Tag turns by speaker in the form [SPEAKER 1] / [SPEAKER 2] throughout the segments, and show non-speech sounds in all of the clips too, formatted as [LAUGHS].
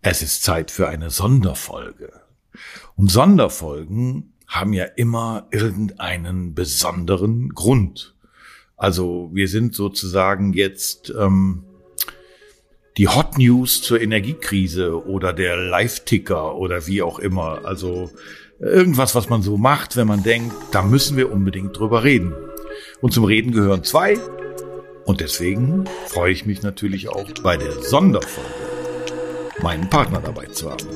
[SPEAKER 1] Es ist Zeit für eine Sonderfolge. Und Sonderfolgen haben ja immer irgendeinen besonderen Grund. Also wir sind sozusagen jetzt ähm, die Hot News zur Energiekrise oder der Live-Ticker oder wie auch immer. Also irgendwas, was man so macht, wenn man denkt, da müssen wir unbedingt drüber reden. Und zum Reden gehören zwei. Und deswegen freue ich mich natürlich auch bei der Sonderfolge meinen Partner dabei zu haben.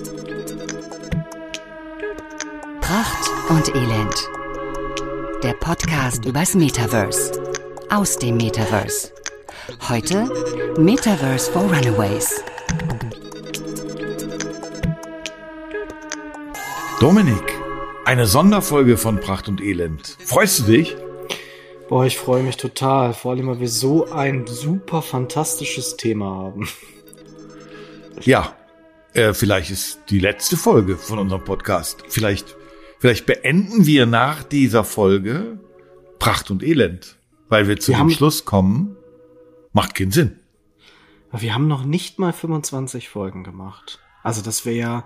[SPEAKER 2] Pracht und Elend. Der Podcast übers Metaverse. Aus dem Metaverse. Heute Metaverse for Runaways.
[SPEAKER 1] Dominik, eine Sonderfolge von Pracht und Elend. Freust du dich?
[SPEAKER 3] Boah, ich freue mich total. Vor allem, weil wir so ein super fantastisches Thema haben.
[SPEAKER 1] Ja, äh, vielleicht ist die letzte Folge von unserem Podcast. Vielleicht, vielleicht beenden wir nach dieser Folge Pracht und Elend, weil wir zu
[SPEAKER 3] Wir
[SPEAKER 1] dem Schluss kommen. Macht keinen Sinn.
[SPEAKER 3] Wir haben noch nicht mal 25 Folgen gemacht. Also das wäre ja,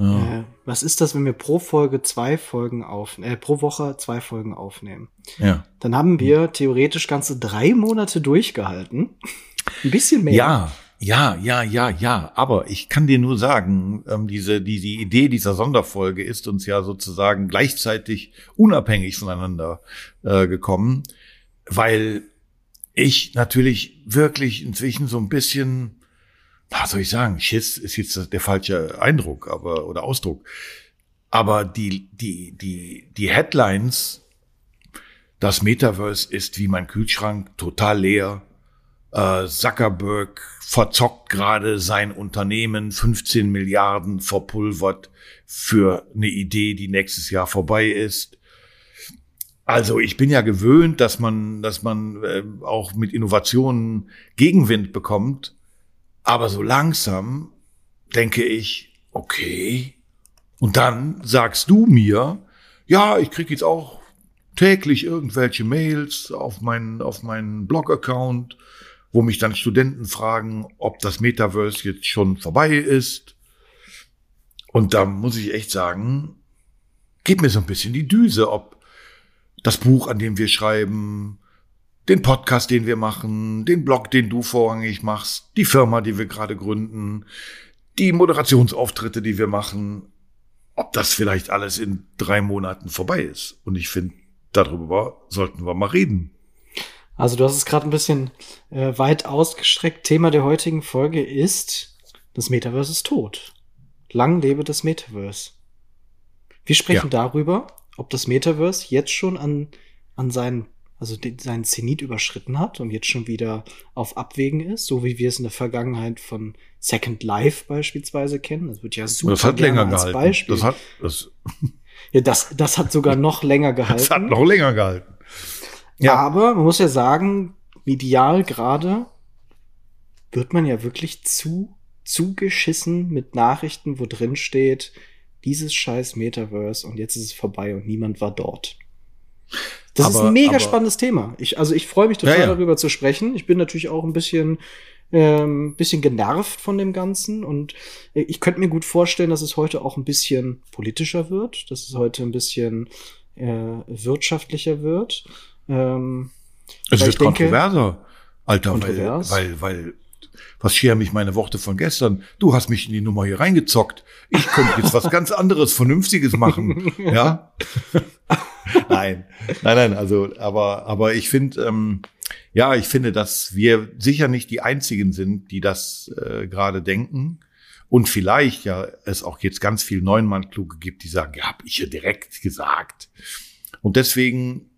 [SPEAKER 1] Ja.
[SPEAKER 3] was ist das, wenn wir pro Folge zwei Folgen auf, äh, pro Woche zwei Folgen aufnehmen?
[SPEAKER 1] ja.
[SPEAKER 3] Dann haben wir theoretisch ganze drei Monate durchgehalten. [LAUGHS] Ein bisschen mehr.
[SPEAKER 1] Ja, ja, ja, ja, ja. Aber ich kann dir nur sagen, ähm, diese, die, die Idee dieser Sonderfolge ist uns ja sozusagen gleichzeitig unabhängig voneinander äh, gekommen, weil ich natürlich wirklich inzwischen so ein bisschen, was soll ich sagen, Schiss ist jetzt der falsche Eindruck, aber oder Ausdruck. Aber die, die, die, die Headlines, das Metaverse ist wie mein Kühlschrank total leer. Äh, Zuckerberg verzockt gerade sein Unternehmen 15 Milliarden verpulvert für eine Idee, die nächstes Jahr vorbei ist. Also ich bin ja gewöhnt, dass man, dass man äh, auch mit Innovationen Gegenwind bekommt. Aber so langsam denke ich, okay. Und dann sagst du mir, ja, ich krieg jetzt auch täglich irgendwelche Mails auf meinen, auf meinen Blog-Account, wo mich dann Studenten fragen, ob das Metaverse jetzt schon vorbei ist. Und da muss ich echt sagen, geht mir so ein bisschen die Düse, ob das Buch, an dem wir schreiben, den Podcast, den wir machen, den Blog, den du vorrangig machst, die Firma, die wir gerade gründen, die Moderationsauftritte, die wir machen, ob das vielleicht alles in drei Monaten vorbei ist. Und ich finde, darüber sollten wir mal reden.
[SPEAKER 3] Also du hast es gerade ein bisschen äh, weit ausgestreckt. Thema der heutigen Folge ist, das Metaverse ist tot. Lang lebe das Metaverse. Wir sprechen darüber, ob das Metaverse jetzt schon an, an seinen, also den, seinen Zenit überschritten hat und jetzt schon wieder auf Abwägen ist, so wie wir es in der Vergangenheit von Second Life beispielsweise kennen. Das wird ja super
[SPEAKER 1] Das hat länger
[SPEAKER 3] als
[SPEAKER 1] gehalten.
[SPEAKER 3] Beispiel.
[SPEAKER 1] Das hat, das, [LAUGHS]
[SPEAKER 3] ja, das, das hat sogar noch [LAUGHS] länger gehalten.
[SPEAKER 1] das hat noch länger gehalten.
[SPEAKER 3] Ja. Aber man muss ja sagen, medial gerade wird man ja wirklich zu zugeschissen mit Nachrichten, wo drin steht, dieses scheiß Metaverse und jetzt ist es vorbei und niemand war dort. Das ist
[SPEAKER 1] Aber-
[SPEAKER 3] ein mega
[SPEAKER 1] aber-
[SPEAKER 3] spannendes Thema. Ich, also ich freue mich total
[SPEAKER 1] Ja, ja.
[SPEAKER 3] darüber zu sprechen. Ich bin natürlich auch ein bisschen, ähm, bisschen genervt von dem Ganzen und äh, ich könnte mir gut vorstellen, dass es heute auch ein bisschen politischer wird, dass es heute ein bisschen äh, wirtschaftlicher wird. Ähm,
[SPEAKER 1] Es wird kontroverser, Alter,
[SPEAKER 3] Kontrovers?
[SPEAKER 1] weil, weil, weil, was scheren mich meine Worte von gestern? Du hast mich in die Nummer hier reingezockt. Ich könnte jetzt was ganz anderes, Vernünftiges machen. [LAUGHS] Ja? nein, nein, nein, also, aber, aber ich finde, ähm, ja, ich finde, dass wir sicher nicht die einzigen sind, die das äh, gerade denken. Und vielleicht ja es auch jetzt ganz viel Neunmann-Kluge gibt, die sagen, ja, hab ich ja direkt gesagt. Und deswegen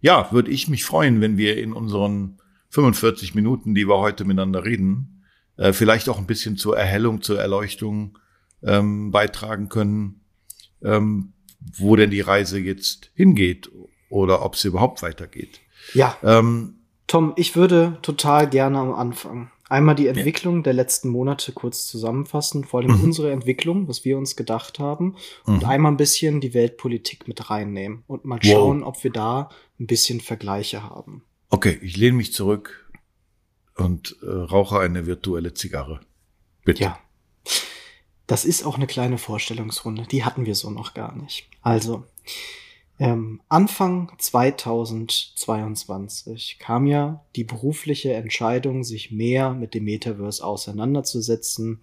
[SPEAKER 1] ja, würde ich mich freuen, wenn wir in unseren 45 Minuten, die wir heute miteinander reden, äh, vielleicht auch ein bisschen zur Erhellung, zur Erleuchtung ähm, beitragen können, ähm, wo denn die Reise jetzt hingeht oder ob sie überhaupt weitergeht.
[SPEAKER 3] ja,
[SPEAKER 1] Ähm,
[SPEAKER 3] Tom, ich würde total gerne am Anfang einmal die Entwicklung der letzten Monate kurz zusammenfassen, vor allem
[SPEAKER 1] Mhm.
[SPEAKER 3] unsere Entwicklung, was wir uns gedacht haben, und
[SPEAKER 1] mhm.
[SPEAKER 3] einmal ein bisschen die Weltpolitik mit reinnehmen und mal
[SPEAKER 1] Wow.
[SPEAKER 3] schauen, ob wir da ein bisschen Vergleiche haben.
[SPEAKER 1] Okay, ich lehne mich zurück und äh, rauche eine virtuelle Zigarre.
[SPEAKER 3] Bitte. Ja. Das ist auch eine kleine Vorstellungsrunde. Die hatten wir so noch gar nicht. Also, ähm, Anfang 2022 kam ja die berufliche Entscheidung, sich mehr mit dem Metaverse auseinanderzusetzen,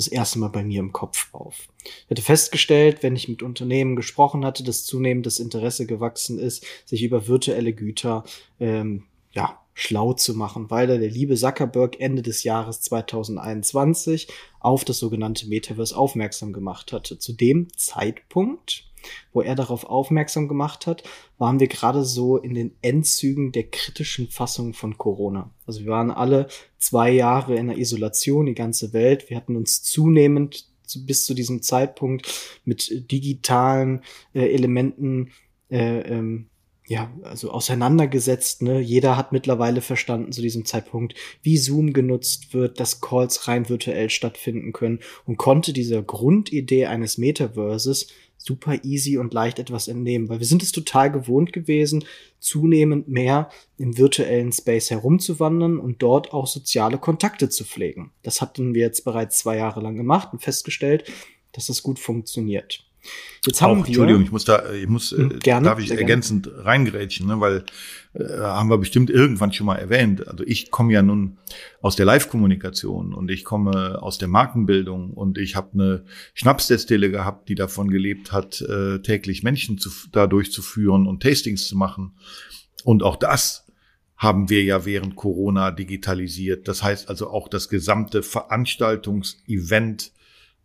[SPEAKER 3] das erste Mal bei mir im Kopf auf. Ich hatte festgestellt, wenn ich mit Unternehmen gesprochen hatte, dass zunehmend das Interesse gewachsen ist, sich über virtuelle Güter ähm, ja, schlau zu machen, weil der liebe Zuckerberg Ende des Jahres 2021 auf das sogenannte Metaverse aufmerksam gemacht hatte. Zu dem Zeitpunkt, wo er darauf aufmerksam gemacht hat, waren wir gerade so in den Endzügen der kritischen Fassung von Corona. Also wir waren alle zwei Jahre in der Isolation, die ganze Welt. Wir hatten uns zunehmend zu, bis zu diesem Zeitpunkt mit digitalen äh, Elementen äh, ähm, ja, also auseinandergesetzt. Ne? Jeder hat mittlerweile verstanden zu diesem Zeitpunkt, wie Zoom genutzt wird, dass Calls rein virtuell stattfinden können und konnte dieser Grundidee eines Metaverses super easy und leicht etwas entnehmen, weil wir sind es total gewohnt gewesen, zunehmend mehr im virtuellen Space herumzuwandern und dort auch soziale Kontakte zu pflegen. Das hatten wir jetzt bereits zwei Jahre lang gemacht und festgestellt, dass das gut funktioniert.
[SPEAKER 1] Jetzt haben auch, wir, Entschuldigung, ich muss da, ich muss, hm, gerne, darf ich ergänzend gerne. reingrätschen, ne, weil äh, haben wir bestimmt irgendwann schon mal erwähnt. Also ich komme ja nun aus der Live-Kommunikation und ich komme aus der Markenbildung und ich habe eine Schnapsdestille gehabt, die davon gelebt hat, äh, täglich Menschen zu, da durchzuführen und Tastings zu machen. Und auch das haben wir ja während Corona digitalisiert. Das heißt also auch das gesamte Veranstaltungsevent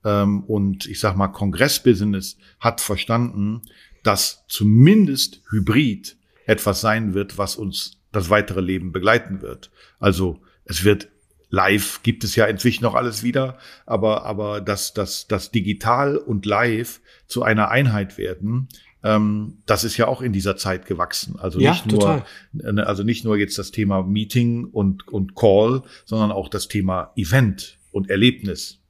[SPEAKER 1] ähm, und ich sag mal Kongressbusiness hat verstanden, dass zumindest Hybrid etwas sein wird, was uns das weitere Leben begleiten wird. Also es wird live gibt es ja inzwischen noch alles wieder, aber aber dass dass das digital und live zu einer Einheit werden, ähm, das ist ja auch in dieser Zeit gewachsen. Also ja, nicht total. nur also nicht nur jetzt das Thema Meeting und und Call, sondern auch das Thema Event und Erlebnis.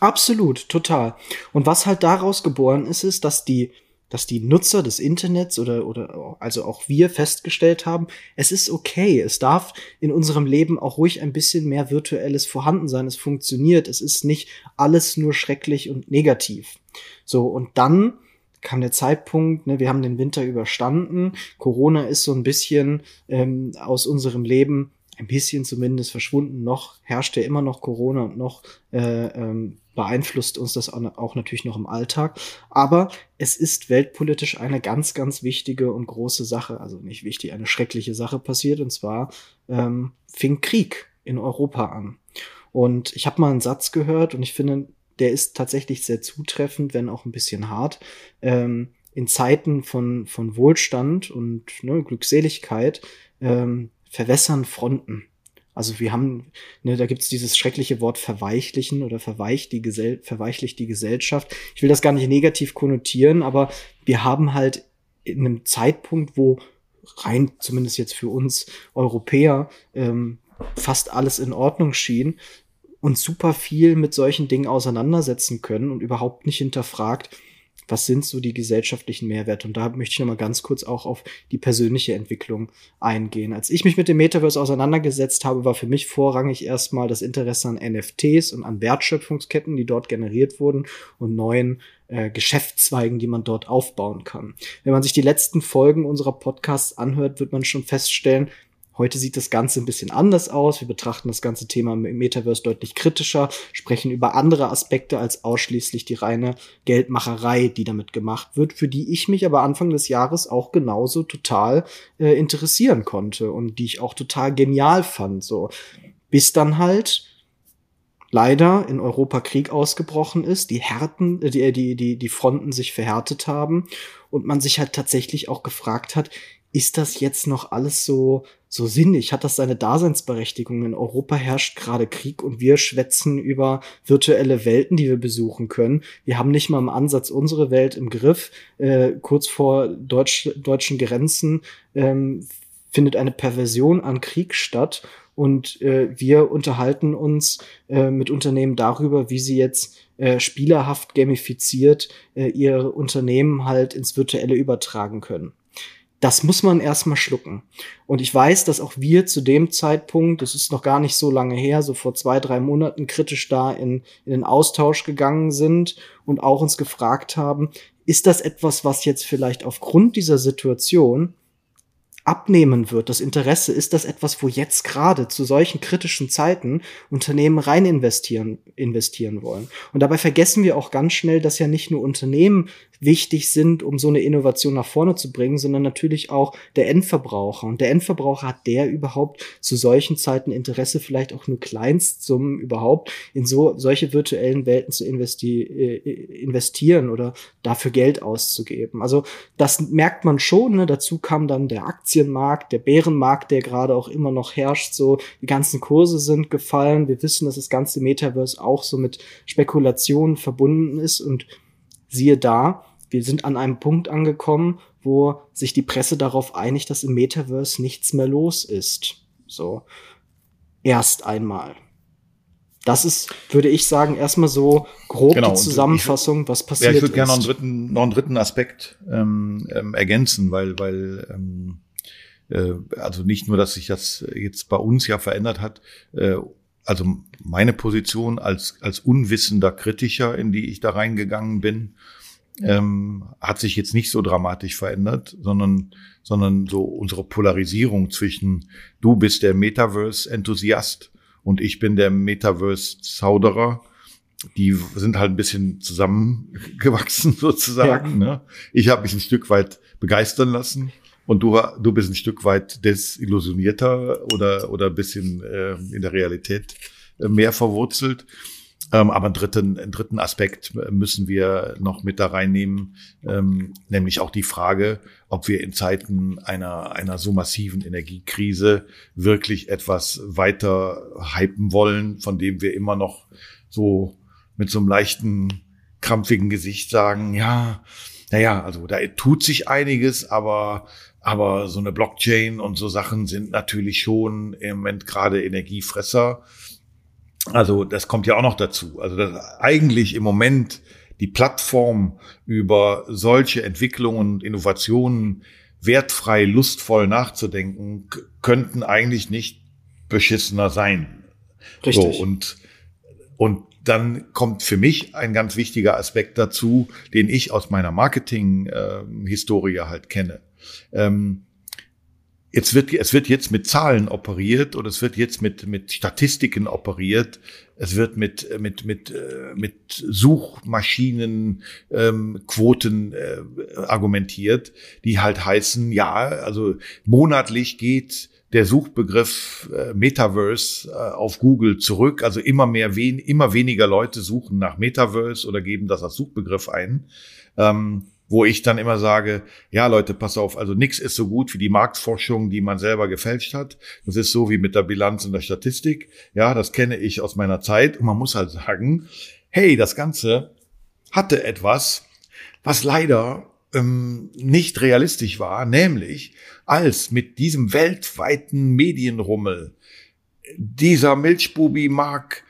[SPEAKER 3] Absolut, total. Und was halt daraus geboren ist, ist, dass die, dass die Nutzer des Internets oder, oder also auch wir festgestellt haben, es ist okay, es darf in unserem Leben auch ruhig ein bisschen mehr virtuelles vorhanden sein, es funktioniert, es ist nicht alles nur schrecklich und negativ. So, und dann kam der Zeitpunkt, ne, wir haben den Winter überstanden, Corona ist so ein bisschen ähm, aus unserem Leben ein bisschen zumindest verschwunden. Noch herrscht ja immer noch Corona und noch äh, ähm, beeinflusst uns das auch natürlich noch im Alltag. Aber es ist weltpolitisch eine ganz, ganz wichtige und große Sache, also nicht wichtig, eine schreckliche Sache passiert. Und zwar ähm, fing Krieg in Europa an. Und ich habe mal einen Satz gehört und ich finde, der ist tatsächlich sehr zutreffend, wenn auch ein bisschen hart. Ähm, in Zeiten von, von Wohlstand und ne, Glückseligkeit ähm, verwässern Fronten. Also wir haben, ne, da gibt's dieses schreckliche Wort verweichlichen oder verweicht die Gesell verweichlicht die Gesellschaft. Ich will das gar nicht negativ konnotieren, aber wir haben halt in einem Zeitpunkt, wo rein zumindest jetzt für uns Europäer ähm, fast alles in Ordnung schien, uns super viel mit solchen Dingen auseinandersetzen können und überhaupt nicht hinterfragt, was sind so die gesellschaftlichen Mehrwerte? Und da möchte ich nochmal ganz kurz auch auf die persönliche Entwicklung eingehen. Als ich mich mit dem Metaverse auseinandergesetzt habe, war für mich vorrangig erstmal das Interesse an NFTs und an Wertschöpfungsketten, die dort generiert wurden und neuen äh, Geschäftszweigen, die man dort aufbauen kann. Wenn man sich die letzten Folgen unserer Podcasts anhört, wird man schon feststellen, Heute sieht das Ganze ein bisschen anders aus. Wir betrachten das ganze Thema im Metaverse deutlich kritischer, sprechen über andere Aspekte als ausschließlich die reine Geldmacherei, die damit gemacht wird, für die ich mich aber Anfang des Jahres auch genauso total äh, interessieren konnte und die ich auch total genial fand. So bis dann halt leider in Europa Krieg ausgebrochen ist, die Härten, äh, die, die, die, die Fronten sich verhärtet haben und man sich halt tatsächlich auch gefragt hat, ist das jetzt noch alles so, so sinnig? Hat das seine Daseinsberechtigung? In Europa herrscht gerade Krieg und wir schwätzen über virtuelle Welten, die wir besuchen können. Wir haben nicht mal im Ansatz unsere Welt im Griff. Äh, kurz vor Deutsch, deutschen Grenzen ähm, findet eine Perversion an Krieg statt und äh, wir unterhalten uns äh, mit Unternehmen darüber, wie sie jetzt äh, spielerhaft gamifiziert äh, ihre Unternehmen halt ins Virtuelle übertragen können das muss man erstmal schlucken. Und ich weiß, dass auch wir zu dem Zeitpunkt, das ist noch gar nicht so lange her, so vor zwei, drei Monaten kritisch da in, in den Austausch gegangen sind und auch uns gefragt haben, ist das etwas, was jetzt vielleicht aufgrund dieser Situation abnehmen wird, das Interesse, ist das etwas, wo jetzt gerade zu solchen kritischen Zeiten Unternehmen rein investieren, investieren wollen. Und dabei vergessen wir auch ganz schnell, dass ja nicht nur Unternehmen wichtig sind, um so eine Innovation nach vorne zu bringen, sondern natürlich auch der Endverbraucher. Und der Endverbraucher hat der überhaupt zu solchen Zeiten Interesse, vielleicht auch nur Kleinstsummen überhaupt in so solche virtuellen Welten zu investi äh, investieren oder dafür Geld auszugeben. Also das merkt man schon. Ne? Dazu kam dann der Aktienmarkt, der Bärenmarkt, der gerade auch immer noch herrscht. So die ganzen Kurse sind gefallen. Wir wissen, dass das ganze Metaverse auch so mit Spekulationen verbunden ist und siehe da, wir sind an einem Punkt angekommen, wo sich die Presse darauf einigt, dass im Metaverse nichts mehr los ist. So. Erst einmal. Das ist, würde ich sagen, erstmal so grob genau, die Zusammenfassung, was passiert
[SPEAKER 1] ist. Ja, ich würde gerne noch einen dritten, noch einen dritten Aspekt ähm, ähm, ergänzen, weil, weil ähm, äh, also nicht nur, dass sich das jetzt bei uns ja verändert hat, äh, also meine Position als, als unwissender Kritiker, in die ich da reingegangen bin, ähm, hat sich jetzt nicht so dramatisch verändert, sondern, sondern so unsere Polarisierung zwischen du bist der Metaverse-Enthusiast und ich bin der Metaverse-Zauderer. Die sind halt ein bisschen zusammengewachsen [LAUGHS] sozusagen. Ja. Ne? Ich habe mich ein Stück weit begeistern lassen und du, du bist ein Stück weit desillusionierter oder, oder ein bisschen äh, in der Realität äh, mehr verwurzelt. Ähm, aber einen dritten, einen dritten Aspekt müssen wir noch mit da reinnehmen, ähm, nämlich auch die Frage, ob wir in Zeiten einer, einer so massiven Energiekrise wirklich etwas weiter hypen wollen, von dem wir immer noch so mit so einem leichten, krampfigen Gesicht sagen, ja, naja, also da tut sich einiges, aber aber so eine Blockchain und so Sachen sind natürlich schon im Moment gerade Energiefresser. Also das kommt ja auch noch dazu. Also dass eigentlich im Moment die Plattform über solche Entwicklungen und Innovationen wertfrei, lustvoll nachzudenken, könnten eigentlich nicht beschissener sein.
[SPEAKER 3] Richtig.
[SPEAKER 1] So, und, und dann kommt für mich ein ganz wichtiger Aspekt dazu, den ich aus meiner Marketing-Historie äh, halt kenne. Ähm, Jetzt wird, es wird jetzt mit Zahlen operiert oder es wird jetzt mit, mit Statistiken operiert. Es wird mit, mit, mit, äh, mit Suchmaschinen, ähm, Quoten äh, argumentiert, die halt heißen, ja, also monatlich geht der Suchbegriff äh, Metaverse äh, auf Google zurück. Also immer mehr, wen, immer weniger Leute suchen nach Metaverse oder geben das als Suchbegriff ein. Ähm, wo ich dann immer sage, ja Leute, pass auf, also nichts ist so gut wie die Marktforschung, die man selber gefälscht hat. Das ist so wie mit der Bilanz und der Statistik. Ja, das kenne ich aus meiner Zeit. Und man muss halt sagen, hey, das Ganze hatte etwas, was leider ähm, nicht realistisch war, nämlich als mit diesem weltweiten Medienrummel dieser Milchbubi Mark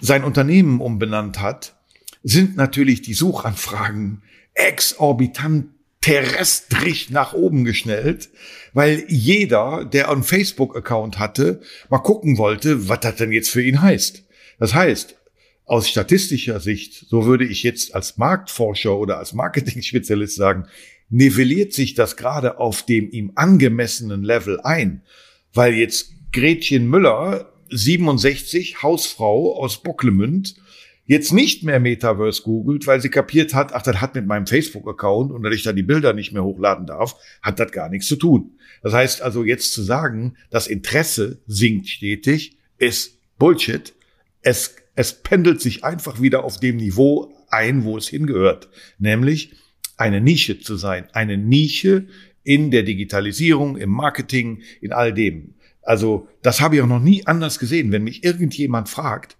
[SPEAKER 1] sein Unternehmen umbenannt hat, sind natürlich die Suchanfragen exorbitant terrestrisch nach oben geschnellt, weil jeder, der einen Facebook-Account hatte, mal gucken wollte, was das denn jetzt für ihn heißt. Das heißt, aus statistischer Sicht, so würde ich jetzt als Marktforscher oder als Marketing-Spezialist sagen, nivelliert sich das gerade auf dem ihm angemessenen Level ein, weil jetzt Gretchen Müller, 67, Hausfrau aus Bocklemünd, jetzt nicht mehr Metaverse googelt, weil sie kapiert hat, ach, das hat mit meinem Facebook-Account und dass ich da die Bilder nicht mehr hochladen darf, hat das gar nichts zu tun. Das heißt also jetzt zu sagen, das Interesse sinkt stetig, ist Bullshit. Es, es pendelt sich einfach wieder auf dem Niveau ein, wo es hingehört. Nämlich eine Nische zu sein. Eine Nische in der Digitalisierung, im Marketing, in all dem. Also das habe ich auch noch nie anders gesehen. Wenn mich irgendjemand fragt,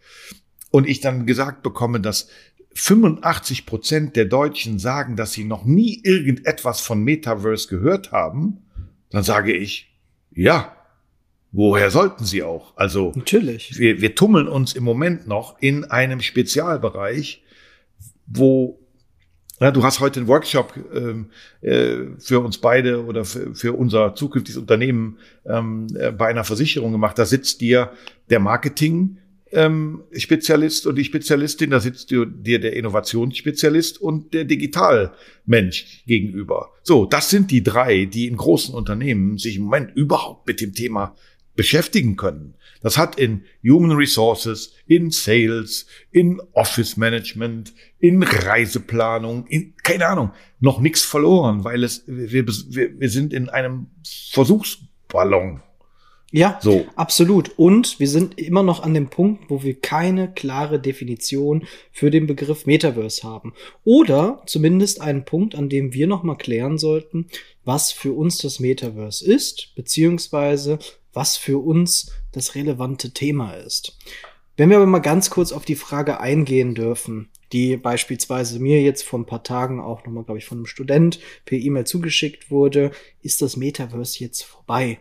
[SPEAKER 1] und ich dann gesagt bekomme, dass 85 Prozent der Deutschen sagen, dass sie noch nie irgendetwas von Metaverse gehört haben, dann sage ich, ja, woher sollten sie auch? Also,
[SPEAKER 3] natürlich.
[SPEAKER 1] Wir, wir tummeln uns im Moment noch in einem Spezialbereich, wo Ja, du hast heute einen Workshop ähm, äh, für uns beide oder für, für unser zukünftiges Unternehmen ähm, äh, bei einer Versicherung gemacht. Da sitzt dir der Marketing ähm, Spezialist und die Spezialistin, da sitzt dir, der Innovationsspezialist und der Digitalmensch gegenüber. So, das sind die drei, die in großen Unternehmen sich im Moment überhaupt mit dem Thema beschäftigen können. Das hat in Human Resources, in Sales, in Office Management, in Reiseplanung, in, keine Ahnung, noch nichts verloren, weil es, wir, wir, wir sind in einem Versuchsballon.
[SPEAKER 3] Ja, so. absolut. Und wir sind immer noch an dem Punkt, wo wir keine klare Definition für den Begriff Metaverse haben. Oder zumindest einen Punkt, an dem wir noch mal klären sollten, was für uns das Metaverse ist, beziehungsweise was für uns das relevante Thema ist. Wenn wir aber mal ganz kurz auf die Frage eingehen dürfen, die beispielsweise mir jetzt vor ein paar Tagen auch nochmal, glaube ich, von einem Student per E-Mail zugeschickt wurde, ist das Metaverse jetzt vorbei?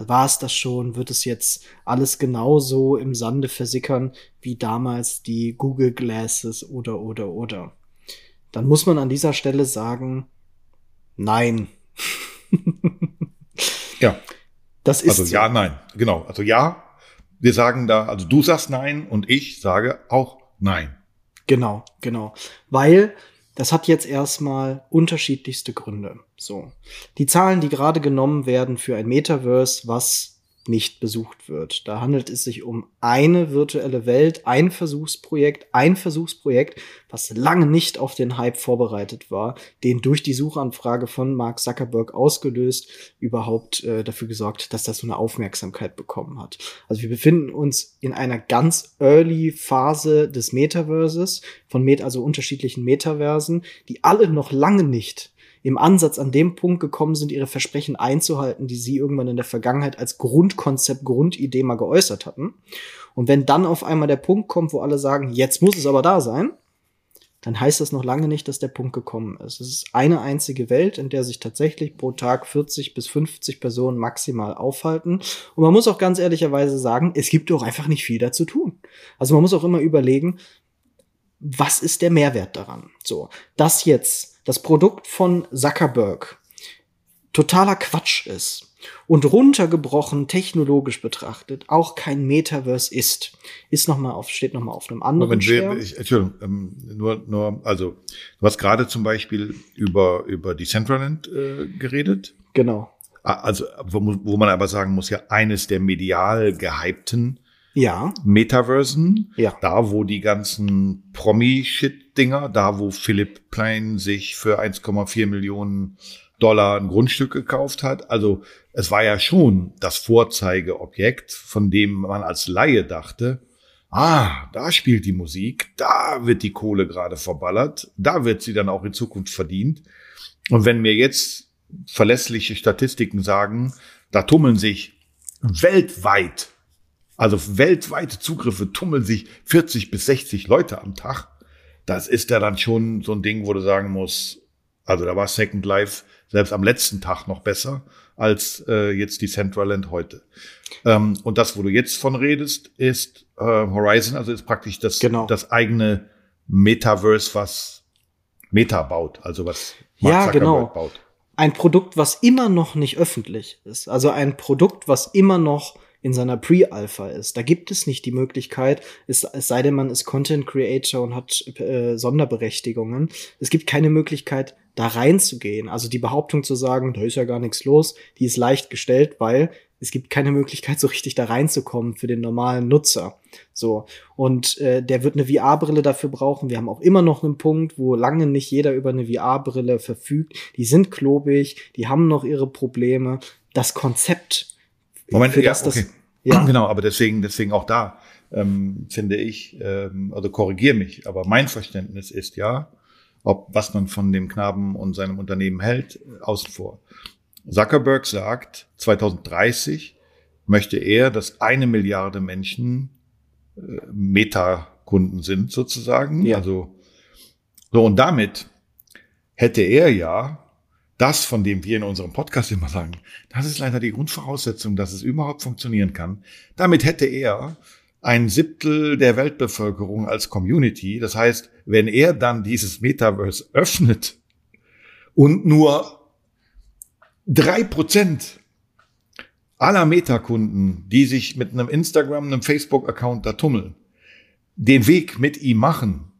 [SPEAKER 3] War es das schon? Wird es jetzt alles genauso im Sande versickern wie damals die Google Glasses oder oder oder? Dann muss man an dieser Stelle sagen, nein. [LAUGHS]
[SPEAKER 1] ja. Das ist also ja, nein, genau. Also ja, wir sagen da, also du sagst nein und ich sage auch nein.
[SPEAKER 3] Genau, genau. Weil das hat jetzt erstmal unterschiedlichste Gründe. So. Die Zahlen, die gerade genommen werden für ein Metaverse, was nicht besucht wird. Da handelt es sich um eine virtuelle Welt, ein Versuchsprojekt, ein Versuchsprojekt, was lange nicht auf den Hype vorbereitet war, den durch die Suchanfrage von Mark Zuckerberg ausgelöst, überhaupt äh, dafür gesorgt, dass das so eine Aufmerksamkeit bekommen hat. Also wir befinden uns in einer ganz early Phase des Metaverses, von Met also unterschiedlichen Metaversen, die alle noch lange nicht im Ansatz an dem Punkt gekommen sind, ihre Versprechen einzuhalten, die sie irgendwann in der Vergangenheit als Grundkonzept, Grundidee mal geäußert hatten. Und wenn dann auf einmal der Punkt kommt, wo alle sagen, jetzt muss es aber da sein, dann heißt das noch lange nicht, dass der Punkt gekommen ist. Es ist eine einzige Welt, in der sich tatsächlich pro Tag 40 bis 50 Personen maximal aufhalten. Und man muss auch ganz ehrlicherweise sagen, es gibt doch einfach nicht viel dazu tun. Also man muss auch immer überlegen, was ist der Mehrwert daran? So, das jetzt das Produkt von Zuckerberg totaler Quatsch ist und runtergebrochen technologisch betrachtet auch kein Metaverse ist, ist noch mal auf steht noch mal auf einem anderen
[SPEAKER 1] Moment, Stern. Ich, Entschuldigung, ähm, nur nur also du hast gerade zum Beispiel über über Decentraland äh, geredet.
[SPEAKER 3] Genau.
[SPEAKER 1] Also wo, wo man aber sagen muss ja eines der medial gehypten
[SPEAKER 3] ja.
[SPEAKER 1] Metaversen.
[SPEAKER 3] Ja.
[SPEAKER 1] Da, wo die ganzen Promi-Shit-Dinger, da, wo Philipp Plein sich für 1,4 Millionen Dollar ein Grundstück gekauft hat. Also es war ja schon das Vorzeigeobjekt, von dem man als Laie dachte, ah, da spielt die Musik, da wird die Kohle gerade verballert, da wird sie dann auch in Zukunft verdient. Und wenn mir jetzt verlässliche Statistiken sagen, da tummeln sich weltweit also weltweite Zugriffe tummeln sich 40 bis 60 Leute am Tag. Das ist ja dann schon so ein Ding, wo du sagen musst, also da war Second Life selbst am letzten Tag noch besser als äh, jetzt die Centraland heute. Ähm, und das, wo du jetzt von redest, ist äh, Horizon, also ist praktisch das,
[SPEAKER 3] genau.
[SPEAKER 1] das eigene Metaverse, was Meta baut, also was Mark
[SPEAKER 3] ja, genau. baut. Ein Produkt, was immer noch nicht öffentlich ist. Also ein Produkt, was immer noch in seiner Pre-Alpha ist. Da gibt es nicht die Möglichkeit, es, es sei denn, man ist Content Creator und hat äh, Sonderberechtigungen. Es gibt keine Möglichkeit, da reinzugehen. Also die Behauptung zu sagen, da ist ja gar nichts los, die ist leicht gestellt, weil es gibt keine Möglichkeit, [LAUGHS] so richtig da reinzukommen für den normalen Nutzer. So. Und äh, der wird eine VR-Brille dafür brauchen. Wir haben auch immer noch einen Punkt, wo lange nicht jeder über eine VR-Brille verfügt. Die sind klobig, die haben noch ihre Probleme. Das Konzept
[SPEAKER 1] Moment, ja, das, okay. ja. [CLEARS THROAT] Genau, aber deswegen, deswegen auch da ähm, finde ich, ähm, also korrigier mich, aber mein Verständnis ist ja, ob was man von dem Knaben und seinem Unternehmen hält, äh, außen vor. Zuckerberg sagt, 2030 möchte er, dass eine Milliarde Menschen äh, Meta-Kunden sind sozusagen.
[SPEAKER 3] Ja.
[SPEAKER 1] Also so und damit hätte er ja das, von dem wir in unserem Podcast immer sagen, das ist leider die Grundvoraussetzung, dass es überhaupt funktionieren kann. Damit hätte er ein Siebtel der Weltbevölkerung als Community. Das heißt, wenn er dann dieses Metaverse öffnet und nur drei Prozent aller Metakunden, die sich mit einem Instagram, einem Facebook-Account da tummeln, den Weg mit ihm machen,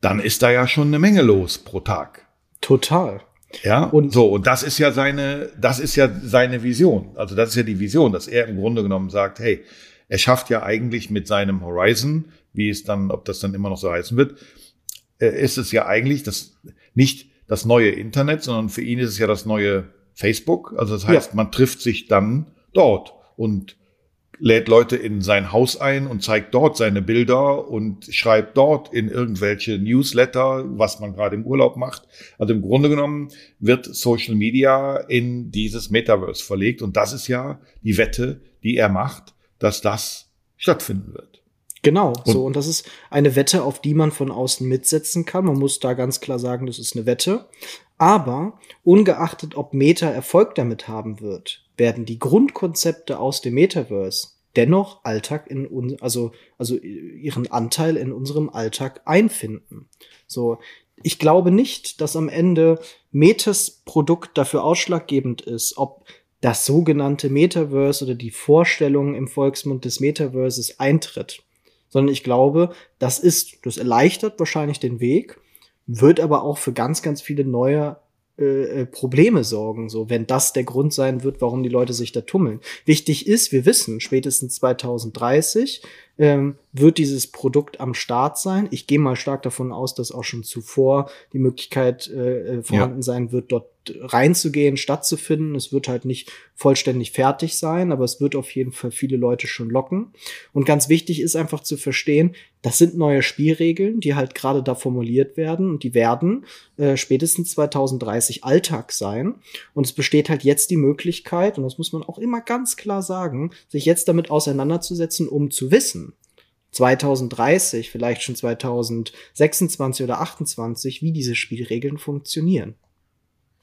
[SPEAKER 1] dann ist da ja schon eine Menge los pro Tag.
[SPEAKER 3] Total.
[SPEAKER 1] Ja, und so, und das ist ja seine, das ist ja seine Vision. Also das ist ja die Vision, dass er im Grunde genommen sagt, hey, er schafft ja eigentlich mit seinem Horizon, wie es dann, ob das dann immer noch so heißen wird, äh, ist es ja eigentlich das, nicht das neue Internet, sondern für ihn ist es ja das neue Facebook. Also das heißt, ja. man trifft sich dann dort und lädt Leute in sein Haus ein und zeigt dort seine Bilder und schreibt dort in irgendwelche Newsletter, was man gerade im Urlaub macht. Also im Grunde genommen wird Social Media in dieses Metaverse verlegt und das ist ja die Wette, die er macht, dass das stattfinden wird.
[SPEAKER 3] Genau, und so. Und das ist eine Wette, auf die man von außen mitsetzen kann. Man muss da ganz klar sagen, das ist eine Wette. Aber ungeachtet, ob Meta Erfolg damit haben wird, werden die Grundkonzepte aus dem Metaverse dennoch Alltag in uns, also, also ihren Anteil in unserem Alltag einfinden. So. Ich glaube nicht, dass am Ende Metas Produkt dafür ausschlaggebend ist, ob das sogenannte Metaverse oder die Vorstellung im Volksmund des Metaverses eintritt. Sondern ich glaube, das ist, das erleichtert wahrscheinlich den Weg, wird aber auch für ganz, ganz viele neue äh, äh, Probleme sorgen, so wenn das der Grund sein wird, warum die Leute sich da tummeln. Wichtig ist, wir wissen, spätestens 2030 ähm, wird dieses Produkt am Start sein. Ich gehe mal stark davon aus, dass auch schon zuvor die Möglichkeit äh, äh vorhanden ja. sein wird, dort reinzugehen, stattzufinden. Es wird halt nicht vollständig fertig sein, aber es wird auf jeden Fall viele Leute schon locken. Und ganz wichtig ist einfach zu verstehen, das sind neue Spielregeln, die halt gerade da formuliert werden und die werden äh, spätestens 2030 Alltag sein. Und es besteht halt jetzt die Möglichkeit, und das muss man auch immer ganz klar sagen, sich jetzt damit auseinanderzusetzen, um zu wissen, 2030, vielleicht schon 2026 oder 28, wie diese Spielregeln funktionieren.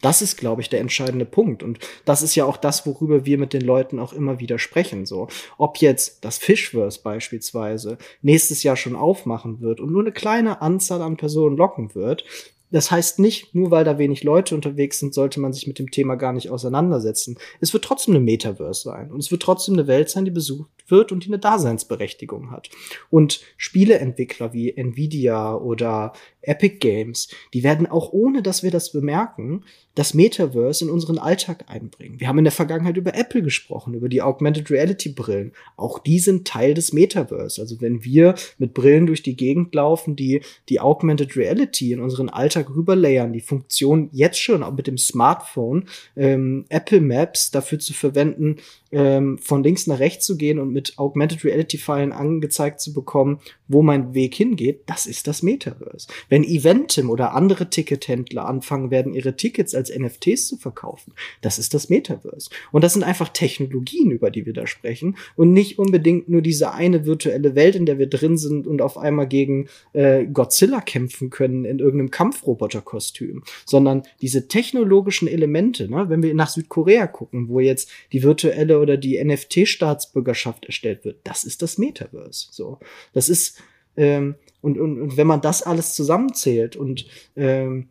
[SPEAKER 3] Das ist, glaube ich, der entscheidende Punkt. Und das ist ja auch das, worüber wir mit den Leuten auch immer wieder sprechen. So, ob jetzt das Fishverse beispielsweise nächstes Jahr schon aufmachen wird und nur eine kleine Anzahl an Personen locken wird, das heißt nicht, nur weil da wenig Leute unterwegs sind, sollte man sich mit dem Thema gar nicht auseinandersetzen. Es wird trotzdem eine Metaverse sein und es wird trotzdem eine Welt sein, die besucht wird und die eine Daseinsberechtigung hat. Und Spieleentwickler wie Nvidia oder Epic Games, die werden auch ohne, dass wir das bemerken, das Metaverse in unseren Alltag einbringen. Wir haben in der Vergangenheit über Apple gesprochen, über die Augmented Reality Brillen. Auch die sind Teil des Metaverse. Also wenn wir mit Brillen durch die Gegend laufen, die die Augmented Reality in unseren Alltag rüberlayern, die Funktion jetzt schon auch mit dem Smartphone, ähm, Apple Maps dafür zu verwenden, ähm, von links nach rechts zu gehen und mit Augmented Reality Pfeilen angezeigt zu bekommen, wo mein Weg hingeht, das ist das Metaverse. Wenn Eventim oder andere Tickethändler anfangen werden, ihre Tickets als NFTs zu verkaufen, das ist das Metaverse. Und das sind einfach Technologien, über die wir da sprechen und nicht unbedingt nur diese eine virtuelle Welt, in der wir drin sind und auf einmal gegen äh, Godzilla kämpfen können in irgendeinem Kampfroboterkostüm, sondern diese technologischen Elemente, ne, wenn wir nach Südkorea gucken, wo jetzt die virtuelle oder die NFT-Staatsbürgerschaft erstellt wird. Das ist das Metaverse. So, das ist ähm, und, und, und wenn man das alles zusammenzählt und ähm,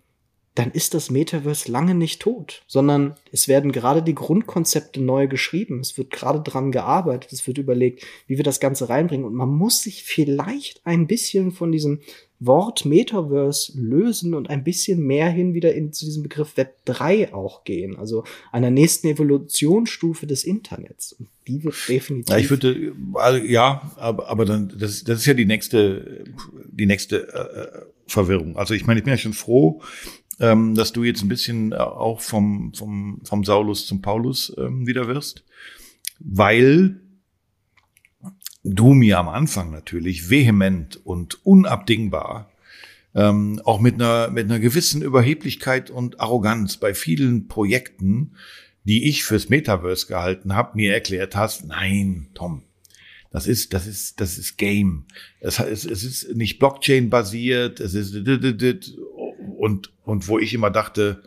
[SPEAKER 3] dann ist das Metaverse lange nicht tot, sondern es werden gerade die Grundkonzepte neu geschrieben. Es wird gerade dran gearbeitet. Es wird überlegt, wie wir das Ganze reinbringen. Und man muss sich vielleicht ein bisschen von diesem Wort Metaverse lösen und ein bisschen mehr hin wieder in, zu diesem Begriff Web 3 auch gehen, also einer nächsten Evolutionsstufe des Internets. Und die wird definitiv.
[SPEAKER 1] Ja, ich würde, also, ja, aber, aber dann, das, das ist ja die nächste, die nächste äh, Verwirrung. Also ich meine, ich bin ja schon froh, ähm, dass du jetzt ein bisschen auch vom, vom, vom Saulus zum Paulus ähm, wieder wirst, weil du mir am Anfang natürlich vehement und unabdingbar ähm, auch mit einer, mit einer gewissen Überheblichkeit und Arroganz bei vielen Projekten, die ich fürs Metaverse gehalten habe, mir erklärt hast, nein, Tom, das ist, das ist, das ist Game. Es, es, es ist nicht Blockchain basiert, es ist und, und wo ich immer dachte,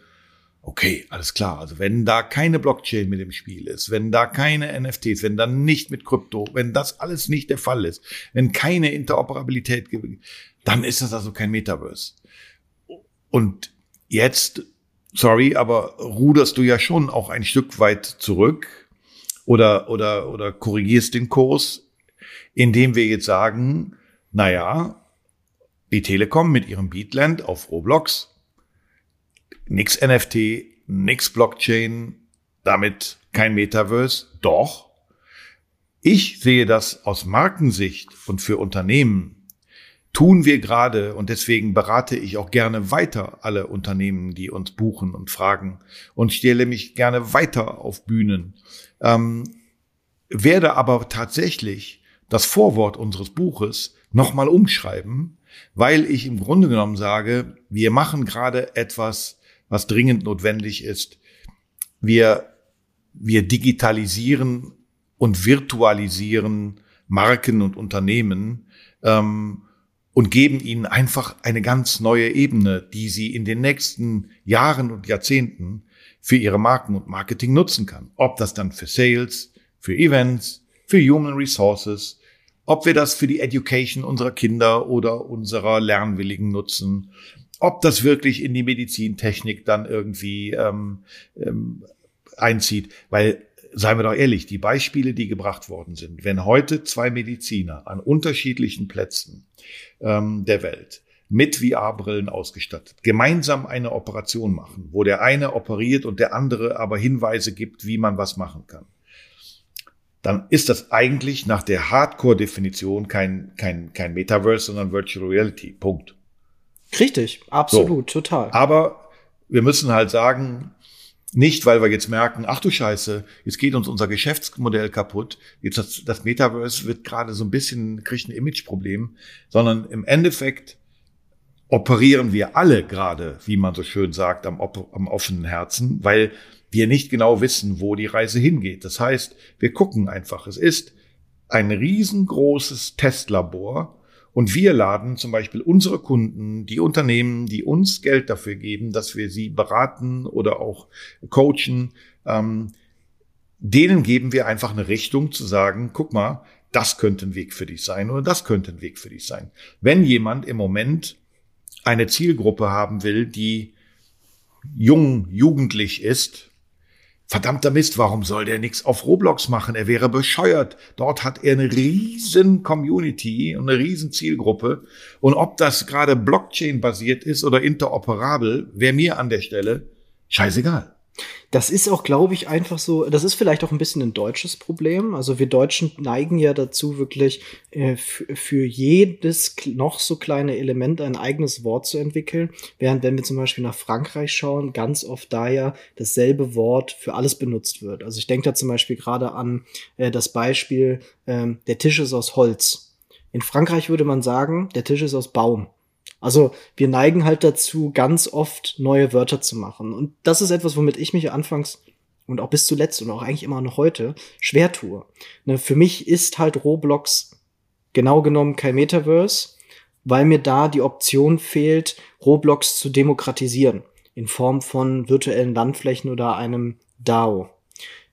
[SPEAKER 1] Okay, alles klar. Also wenn da keine Blockchain mit im Spiel ist, wenn da keine NFTs, wenn da nicht mit Krypto, wenn das alles nicht der Fall ist, wenn keine Interoperabilität gibt, dann ist das also kein Metaverse. Und jetzt, sorry, aber ruderst du ja schon auch ein Stück weit zurück oder, oder, oder korrigierst den Kurs, indem wir jetzt sagen, naja, die Telekom mit ihrem Beatland auf Roblox nix NFT, nix Blockchain, damit kein Metaverse. Doch, ich sehe das aus Markensicht und für Unternehmen tun wir gerade und deswegen berate ich auch gerne weiter alle Unternehmen, die uns buchen und fragen und stelle mich gerne weiter auf Bühnen. Ähm, werde aber tatsächlich das Vorwort unseres Buches nochmal umschreiben, weil ich im Grunde genommen sage, wir machen gerade etwas was dringend notwendig ist. Wir, wir digitalisieren und virtualisieren Marken und Unternehmen ähm, und geben ihnen einfach eine ganz neue Ebene, die sie in den nächsten Jahren und Jahrzehnten für ihre Marken und Marketing nutzen kann. Ob das dann für Sales, für Events, für Human Resources, ob wir das für die Education unserer Kinder oder unserer Lernwilligen nutzen, ob das wirklich in die Medizintechnik dann irgendwie ähm, ähm, einzieht. Weil, seien wir doch ehrlich, die Beispiele, die gebracht worden sind, wenn heute zwei Mediziner an unterschiedlichen Plätzen ähm, der Welt mit VR-Brillen ausgestattet, gemeinsam eine Operation machen, wo der eine operiert und der andere aber Hinweise gibt, wie man was machen kann, dann ist das eigentlich nach der Hardcore-Definition kein, kein, kein Metaverse, sondern Virtual Reality. Punkt.
[SPEAKER 3] Richtig, absolut, so. total.
[SPEAKER 1] Aber wir müssen halt sagen, nicht, weil wir jetzt merken, ach du Scheiße, jetzt geht uns unser Geschäftsmodell kaputt, jetzt das, das Metaverse wird gerade so ein bisschen, kriegt ein Imageproblem, sondern im Endeffekt operieren wir alle gerade, wie man so schön sagt, am, am offenen Herzen, weil wir nicht genau wissen, wo die Reise hingeht. Das heißt, wir gucken einfach. Es ist ein riesengroßes Testlabor, und wir laden zum Beispiel unsere Kunden, die Unternehmen, die uns Geld dafür geben, dass wir sie beraten oder auch coachen, ähm, denen geben wir einfach eine Richtung zu sagen, guck mal, das könnte ein Weg für dich sein oder das könnte ein Weg für dich sein. Wenn jemand im Moment eine Zielgruppe haben will, die jung, jugendlich ist, Verdammter Mist, warum soll der nichts auf Roblox machen? Er wäre bescheuert. Dort hat er eine riesen Community und eine riesen Zielgruppe. Und ob das gerade Blockchain basiert ist oder interoperabel, wäre mir an der Stelle scheißegal.
[SPEAKER 3] Das ist auch, glaube ich, einfach so, das ist vielleicht auch ein bisschen ein deutsches Problem. Also wir Deutschen neigen ja dazu, wirklich äh, für jedes noch so kleine Element ein eigenes Wort zu entwickeln. Während wenn wir zum Beispiel nach Frankreich schauen, ganz oft da ja dasselbe Wort für alles benutzt wird. Also ich denke da zum Beispiel gerade an äh, das Beispiel, äh, der Tisch ist aus Holz. In Frankreich würde man sagen, der Tisch ist aus Baum. Also wir neigen halt dazu, ganz oft neue Wörter zu machen. Und das ist etwas, womit ich mich anfangs und auch bis zuletzt und auch eigentlich immer noch heute schwer tue. Ne, für mich ist halt Roblox genau genommen kein Metaverse, weil mir da die Option fehlt, Roblox zu demokratisieren in Form von virtuellen Landflächen oder einem DAO.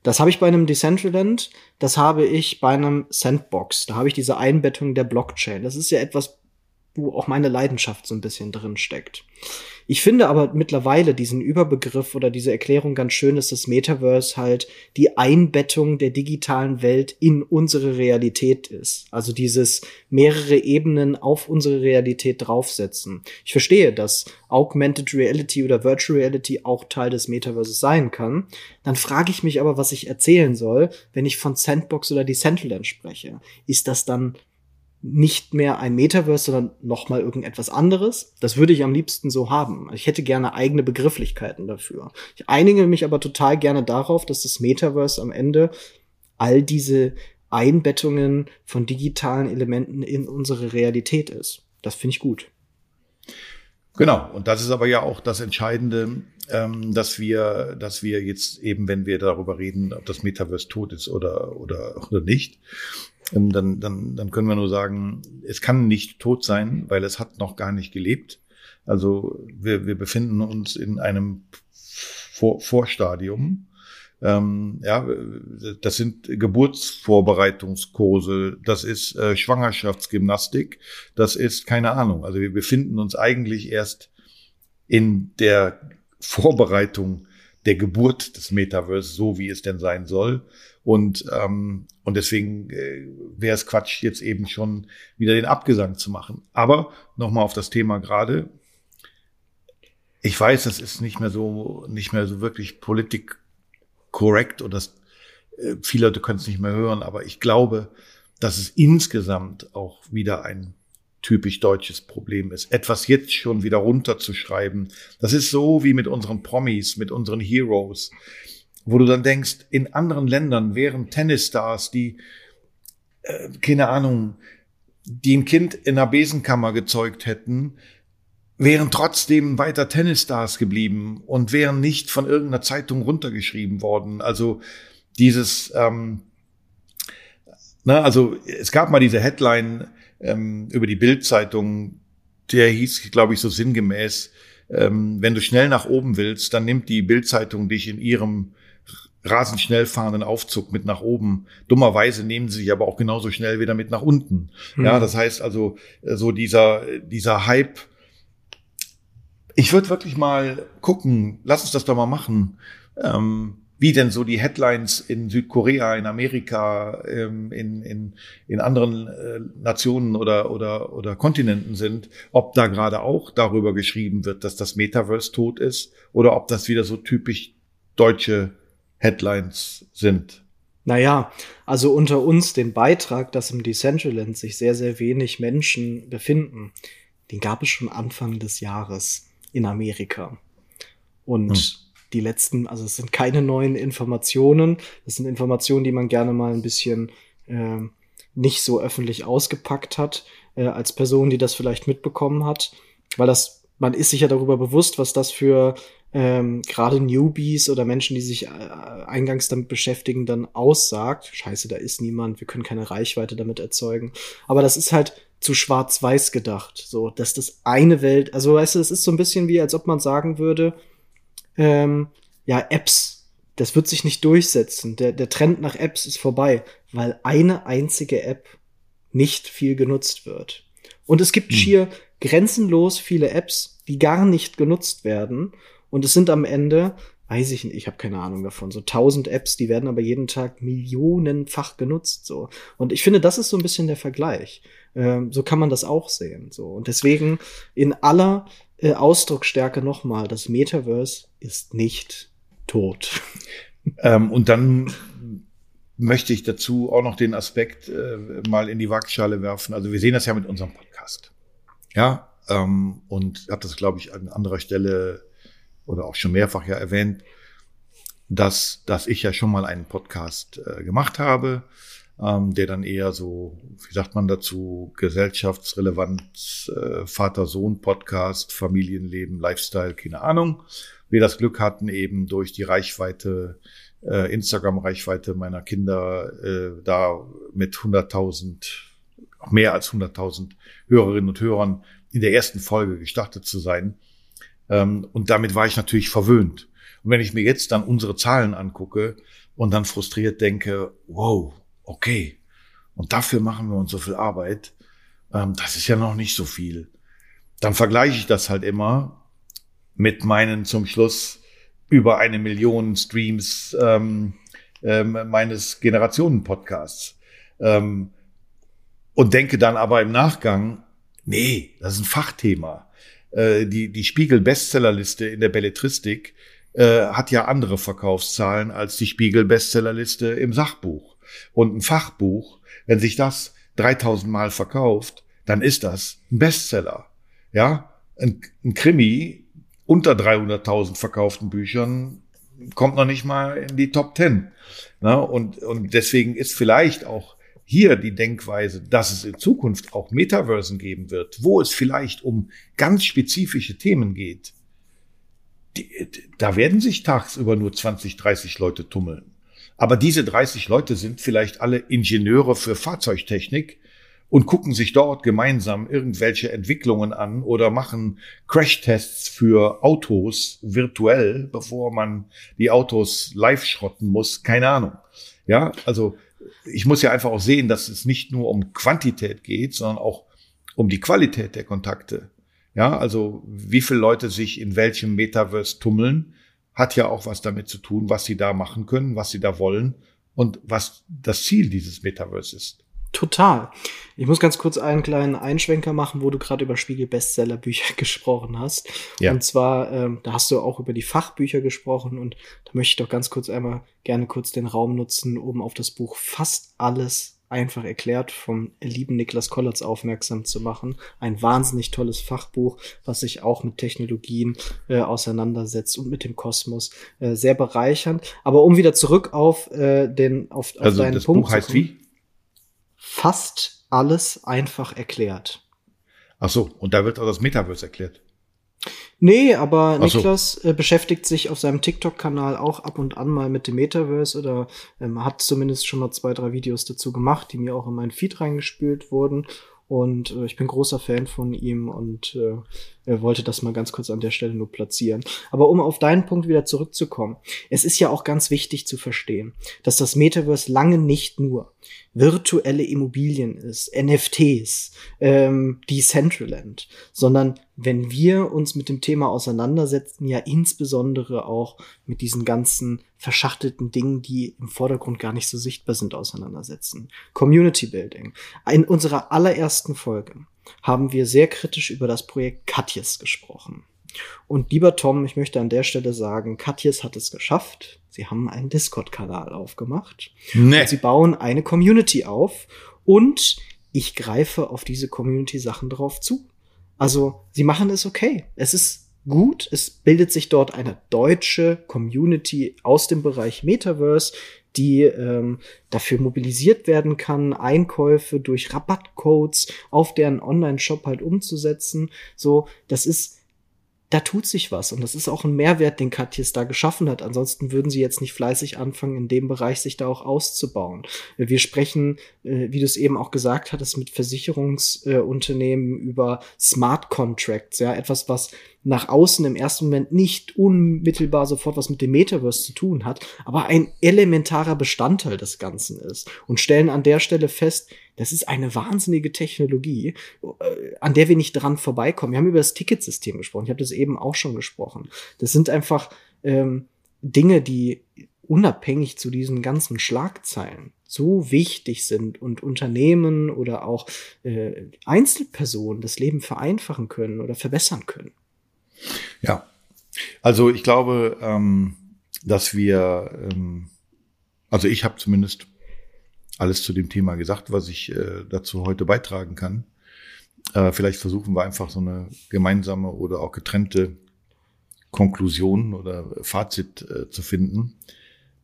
[SPEAKER 3] Das habe ich bei einem Decentraland, das habe ich bei einem Sandbox. Da habe ich diese Einbettung der Blockchain. Das ist ja etwas wo auch meine Leidenschaft so ein bisschen drin steckt. Ich finde aber mittlerweile diesen Überbegriff oder diese Erklärung ganz schön, dass das Metaverse halt die Einbettung der digitalen Welt in unsere Realität ist. Also dieses mehrere Ebenen auf unsere Realität draufsetzen. Ich verstehe, dass Augmented Reality oder Virtual Reality auch Teil des Metaverses sein kann. Dann frage ich mich aber, was ich erzählen soll, wenn ich von Sandbox oder Decentraland spreche. Ist das dann nicht mehr ein Metaverse, sondern noch mal irgendetwas anderes. Das würde ich am liebsten so haben. Ich hätte gerne eigene Begrifflichkeiten dafür. Ich einige mich aber total gerne darauf, dass das Metaverse am Ende all diese Einbettungen von digitalen Elementen in unsere Realität ist. Das finde ich gut.
[SPEAKER 1] Genau. Und das ist aber ja auch das Entscheidende, ähm, dass wir, dass wir jetzt eben, wenn wir darüber reden, ob das Metaverse tot ist oder, oder, oder nicht, ähm, dann, dann, dann können wir nur sagen, es kann nicht tot sein, weil es hat noch gar nicht gelebt. Also wir, wir befinden uns in einem Vor Vorstadium. Ähm, ja, das sind Geburtsvorbereitungskurse, das ist äh, Schwangerschaftsgymnastik, das ist keine Ahnung. Also wir befinden uns eigentlich erst in der Vorbereitung der Geburt des Metaverse, so wie es denn sein soll. Und, ähm, und deswegen äh, wäre es Quatsch, jetzt eben schon wieder den Abgesang zu machen. Aber nochmal auf das Thema gerade. Ich weiß, das ist nicht mehr so, nicht mehr so wirklich politik korrekt und das, äh, viele Leute können es nicht mehr hören, aber ich glaube, dass es insgesamt auch wieder ein typisch deutsches Problem ist. Etwas jetzt schon wieder runterzuschreiben. Das ist so wie mit unseren Promis, mit unseren Heroes, wo du dann denkst, in anderen Ländern wären Tennisstars, die, äh, keine Ahnung, die ein Kind in einer Besenkammer gezeugt hätten, wären trotzdem weiter Tennisstars geblieben und wären nicht von irgendeiner Zeitung runtergeschrieben worden. Also dieses, ähm, na, also es gab mal diese Headline, ähm, über die Bildzeitung, der hieß, glaube ich, so sinngemäß, ähm, wenn du schnell nach oben willst, dann nimmt die Bildzeitung dich in ihrem rasend schnell fahrenden Aufzug mit nach oben. Dummerweise nehmen sie sich aber auch genauso schnell wieder mit nach unten. Hm. Ja, das heißt also, äh, so dieser, dieser Hype, ich würde wirklich mal gucken, lass uns das doch mal machen. Ähm, wie denn so die Headlines in Südkorea, in Amerika, ähm, in, in, in anderen äh, Nationen oder, oder, oder Kontinenten sind, ob da gerade auch darüber geschrieben wird, dass das Metaverse tot ist oder ob das wieder so typisch deutsche Headlines sind.
[SPEAKER 3] Naja, also unter uns den Beitrag, dass im Decentraland sich sehr, sehr wenig Menschen befinden, den gab es schon Anfang des Jahres in Amerika. Und hm die letzten, also es sind keine neuen Informationen. Das sind Informationen, die man gerne mal ein bisschen äh, nicht so öffentlich ausgepackt hat, äh, als Person, die das vielleicht mitbekommen hat. Weil das, man ist sich ja darüber bewusst, was das für ähm, gerade Newbies oder Menschen, die sich äh, eingangs damit beschäftigen, dann aussagt. Scheiße, da ist niemand, wir können keine Reichweite damit erzeugen. Aber das ist halt zu schwarz-weiß gedacht. So, dass das eine Welt, also weißt du, es ist so ein bisschen wie, als ob man sagen würde, ähm, ja, Apps, das wird sich nicht durchsetzen. Der, der Trend nach Apps ist vorbei, weil eine einzige App nicht viel genutzt wird. Und es gibt hm. schier grenzenlos viele Apps, die gar nicht genutzt werden. Und es sind am Ende, weiß ich nicht, ich habe keine Ahnung davon, so tausend Apps, die werden aber jeden Tag millionenfach genutzt. So. Und ich finde, das ist so ein bisschen der Vergleich. Ähm, so kann man das auch sehen. So. Und deswegen in aller äh, Ausdrucksstärke nochmal, das Metaverse ist nicht tot.
[SPEAKER 1] Ähm, und dann möchte ich dazu auch noch den Aspekt äh, mal in die Waagschale werfen. Also wir sehen das ja mit unserem Podcast. Ja, ähm, und habe das, glaube ich, an anderer Stelle oder auch schon mehrfach ja erwähnt, dass, dass ich ja schon mal einen Podcast äh, gemacht habe ähm, der dann eher so, wie sagt man dazu, gesellschaftsrelevant, äh, Vater-Sohn-Podcast, Familienleben, Lifestyle, keine Ahnung. Wir das Glück hatten, eben durch die Reichweite, äh, Instagram-Reichweite meiner Kinder, äh, da mit 100.000, mehr als 100.000 Hörerinnen und Hörern in der ersten Folge gestartet zu sein. Ähm, und damit war ich natürlich verwöhnt. Und wenn ich mir jetzt dann unsere Zahlen angucke und dann frustriert denke, wow, okay, und dafür machen wir uns so viel Arbeit, ähm, das ist ja noch nicht so viel. Dann vergleiche ich das halt immer mit meinen zum Schluss über eine Million Streams ähm, ähm, meines Generationen-Podcasts. Ähm, und denke dann aber im Nachgang, nee, das ist ein Fachthema. Äh, die, die Spiegel-Bestsellerliste in der Belletristik äh, hat ja andere Verkaufszahlen als die Spiegel-Bestsellerliste im Sachbuch. Und ein Fachbuch, wenn sich das 3000 Mal verkauft, dann ist das ein Bestseller. Ja, ein, ein Krimi unter 300.000 verkauften Büchern kommt noch nicht mal in die Top 10. Na, und, und deswegen ist vielleicht auch hier die Denkweise, dass es in Zukunft auch Metaversen geben wird, wo es vielleicht um ganz spezifische Themen geht. Die, da werden sich tagsüber nur 20, 30 Leute tummeln. Aber diese 30 Leute sind vielleicht alle Ingenieure für Fahrzeugtechnik und gucken sich dort gemeinsam irgendwelche Entwicklungen an oder machen Crashtests für Autos virtuell, bevor man die Autos live schrotten muss. Keine Ahnung. Ja, also ich muss ja einfach auch sehen, dass es nicht nur um Quantität geht, sondern auch um die Qualität der Kontakte. Ja, also wie viele Leute sich in welchem Metaverse tummeln, hat ja auch was damit zu tun, was sie da machen können, was sie da wollen und was das Ziel dieses Metaverse ist.
[SPEAKER 3] Total. Ich muss ganz kurz einen kleinen Einschwenker machen, wo du gerade über Spiegel-Bestseller-Bücher [LAUGHS] gesprochen hast. Ja. Und zwar, ähm, da hast du auch über die Fachbücher gesprochen und da möchte ich doch ganz kurz einmal gerne kurz den Raum nutzen, um auf das Buch fast alles einfach erklärt vom lieben Niklas Kollatz aufmerksam zu machen. Ein wahnsinnig tolles Fachbuch, was sich auch mit Technologien äh, auseinandersetzt und mit dem Kosmos. Äh, sehr bereichernd. Aber um wieder zurück auf äh, den auf, auf
[SPEAKER 1] also deinen das Punkt Buch heißt wie?
[SPEAKER 3] Fast alles einfach erklärt.
[SPEAKER 1] Ach so, und da wird auch das Metaverse erklärt.
[SPEAKER 3] Nee, aber so. Niklas äh, beschäftigt sich auf seinem TikTok-Kanal auch ab und an mal mit dem Metaverse oder ähm, hat zumindest schon mal zwei, drei Videos dazu gemacht, die mir auch in meinen Feed reingespült wurden. Und äh, ich bin großer Fan von ihm und äh, er wollte das mal ganz kurz an der Stelle nur platzieren. Aber um auf deinen Punkt wieder zurückzukommen, es ist ja auch ganz wichtig zu verstehen, dass das Metaverse lange nicht nur virtuelle Immobilien ist, NFTs, ähm, Decentraland, sondern wenn wir uns mit dem Thema auseinandersetzen, ja insbesondere auch mit diesen ganzen verschachtelten Dingen, die im Vordergrund gar nicht so sichtbar sind, auseinandersetzen. Community Building. In unserer allerersten Folge haben wir sehr kritisch über das Projekt Katjes gesprochen. Und lieber Tom, ich möchte an der Stelle sagen, Katjes hat es geschafft. Sie haben einen Discord-Kanal aufgemacht. Nee. Sie bauen eine Community auf. Und ich greife auf diese Community-Sachen drauf zu. Also, sie machen es okay. Es ist gut. Es bildet sich dort eine deutsche Community aus dem Bereich Metaverse, die ähm, dafür mobilisiert werden kann, Einkäufe durch Rabattcodes auf deren Online-Shop halt umzusetzen. So, das ist da tut sich was und das ist auch ein Mehrwert, den Katjes da geschaffen hat. Ansonsten würden sie jetzt nicht fleißig anfangen, in dem Bereich sich da auch auszubauen. Wir sprechen, äh, wie du es eben auch gesagt hattest, mit Versicherungsunternehmen über Smart Contracts, ja, etwas, was nach außen im ersten Moment nicht unmittelbar sofort was mit dem Metaverse zu tun hat, aber ein elementarer Bestandteil des Ganzen ist und stellen an der Stelle fest, das ist eine wahnsinnige Technologie, äh, an der wir nicht dran vorbeikommen. Wir haben über das Ticketsystem gesprochen. Ich habe das eben auch schon gesprochen. Das sind einfach ähm, Dinge, die unabhängig zu diesen ganzen Schlagzeilen so wichtig sind und Unternehmen oder auch äh, Einzelpersonen das Leben vereinfachen können oder verbessern können.
[SPEAKER 1] Ja, also ich glaube, ähm, dass wir, ähm, also ich habe zumindest alles zu dem Thema gesagt, was ich äh, dazu heute beitragen kann. Äh, vielleicht versuchen wir einfach so eine gemeinsame oder auch getrennte Konklusion oder Fazit äh, zu finden.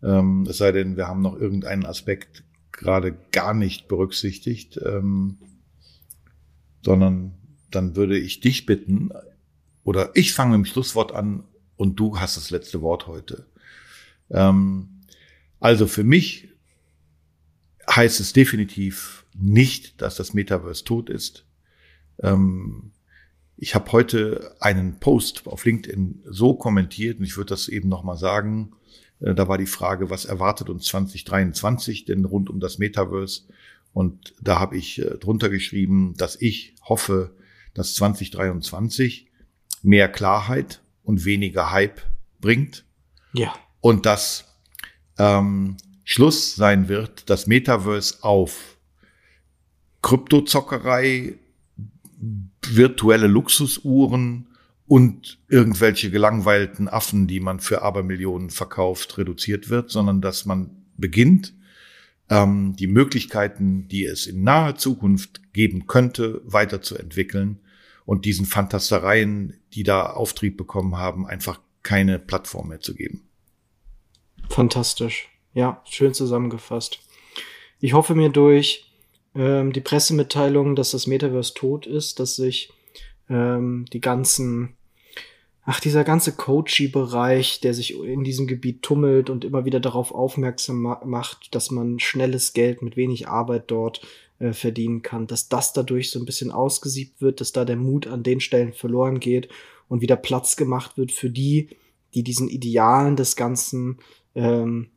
[SPEAKER 1] Ähm, es sei denn, wir haben noch irgendeinen Aspekt gerade gar nicht berücksichtigt, ähm, sondern dann würde ich dich bitten, oder ich fange mit dem Schlusswort an und du hast das letzte Wort heute. Ähm, also für mich heißt es definitiv nicht, dass das Metaverse tot ist. Ähm, ich habe heute einen Post auf LinkedIn so kommentiert und ich würde das eben nochmal sagen. Äh, da war die Frage, was erwartet uns 2023 denn rund um das Metaverse? Und da habe ich äh, drunter geschrieben, dass ich hoffe, dass 2023 mehr Klarheit und weniger Hype bringt.
[SPEAKER 3] Ja.
[SPEAKER 1] Und dass ähm, Schluss sein wird, das Metaverse auf Kryptozockerei, virtuelle Luxusuhren und irgendwelche gelangweilten Affen, die man für Abermillionen verkauft, reduziert wird, sondern dass man beginnt, ähm, die Möglichkeiten, die es in naher Zukunft geben könnte, weiterzuentwickeln und diesen Fantastereien, die da Auftrieb bekommen haben, einfach keine Plattform mehr zu geben.
[SPEAKER 3] Fantastisch. Ja, schön zusammengefasst. Ich hoffe mir durch ähm, die Pressemitteilung, dass das Metaverse tot ist, dass sich ähm, die ganzen, ach, dieser ganze Coachy-Bereich, der sich in diesem Gebiet tummelt und immer wieder darauf aufmerksam ma macht, dass man schnelles Geld mit wenig Arbeit dort äh, verdienen kann, dass das dadurch so ein bisschen ausgesiebt wird, dass da der Mut an den Stellen verloren geht und wieder Platz gemacht wird für die, die diesen Idealen des Ganzen ähm, äh,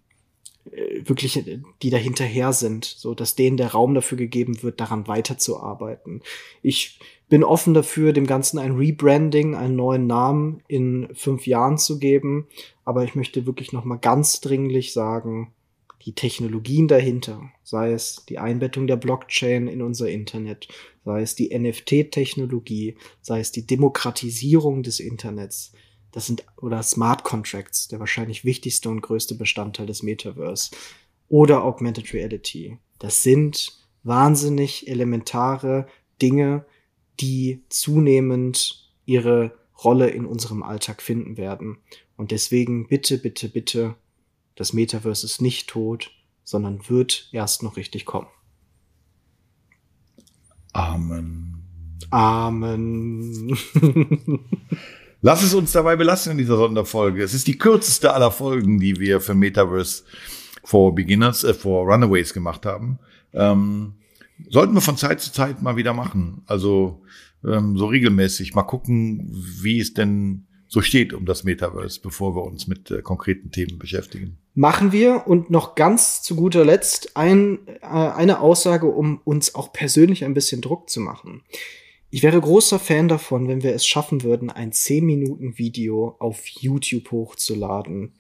[SPEAKER 3] wirklich, die dahinterher sind, so dass denen der Raum dafür gegeben wird, daran weiterzuarbeiten. Ich bin offen dafür, dem Ganzen ein Rebranding, einen neuen Namen in fünf Jahren zu geben, aber ich möchte wirklich noch mal ganz dringlich sagen, die Technologien dahinter, sei es die Einbettung der Blockchain in unser Internet, sei es die NFT-Technologie, sei es die Demokratisierung des Internets, das sind, oder Smart Contracts, der wahrscheinlich wichtigste und größte Bestandteil des Metaverse, oder Augmented Reality. Das sind wahnsinnig elementare Dinge, die zunehmend ihre Rolle in unserem Alltag finden werden. Und deswegen bitte, bitte, bitte das Metaverse ist nicht tot, sondern wird erst noch richtig kommen.
[SPEAKER 1] Amen.
[SPEAKER 3] Amen. [LAUGHS]
[SPEAKER 1] Lass es uns dabei belassen in dieser Sonderfolge. Es ist die kürzeste aller Folgen, die wir für Metaverse for Beginners, äh, for Runaways gemacht haben. Ähm, sollten wir von Zeit zu Zeit mal wieder machen. Also ähm, so regelmäßig mal gucken, wie es denn so steht um das Metaverse, bevor wir uns mit äh, konkreten Themen beschäftigen.
[SPEAKER 3] Machen wir und noch ganz zu guter Letzt ein, äh, eine Aussage, um uns auch persönlich ein bisschen Druck zu machen. Ich wäre großer Fan davon, wenn wir es schaffen würden, ein 10 Minuten Video auf YouTube hochzuladen,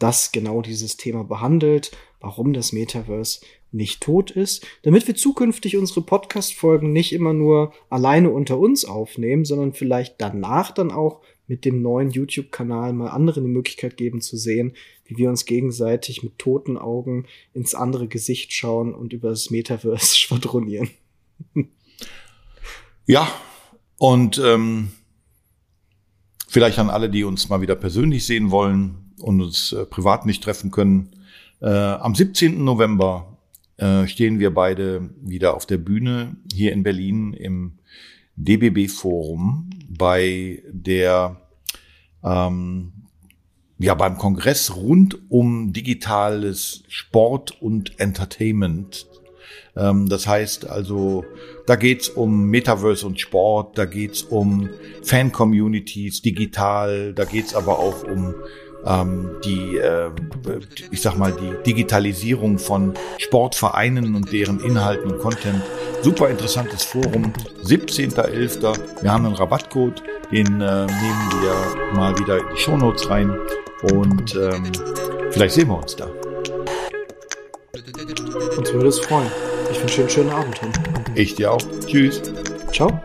[SPEAKER 3] das genau dieses Thema behandelt, warum das Metaverse nicht tot ist, damit wir zukünftig unsere Podcast-Folgen nicht immer nur alleine unter uns aufnehmen, sondern vielleicht danach dann auch mit dem neuen YouTube-Kanal mal anderen die Möglichkeit geben zu sehen, wie wir uns gegenseitig mit toten Augen ins andere Gesicht schauen und über das Metaverse [LAUGHS] schwadronieren.
[SPEAKER 1] Ja, und ähm, vielleicht an alle, die uns mal wieder persönlich sehen wollen und uns äh, privat nicht treffen können. Äh, am 17. November äh, stehen wir beide wieder auf der Bühne hier in Berlin im DBB Forum bei der ähm, ja beim Kongress rund um digitales Sport und Entertainment. Ähm, das heißt also, da geht's um Metaverse und Sport, da geht's um Fan-Communities digital, da geht's aber auch um ähm, die, äh, ich sag mal, die Digitalisierung von Sportvereinen und deren Inhalten und Content. Super interessantes Forum. 17.11. Wir haben einen Rabattcode, den äh, nehmen wir mal wieder in die Shownotes rein und ähm, vielleicht sehen wir uns da.
[SPEAKER 3] Uns würde es freuen. Ich wünsche dir einen schönen Abend, Tom.
[SPEAKER 1] Ich dir auch. Tschüss.
[SPEAKER 3] Ciao.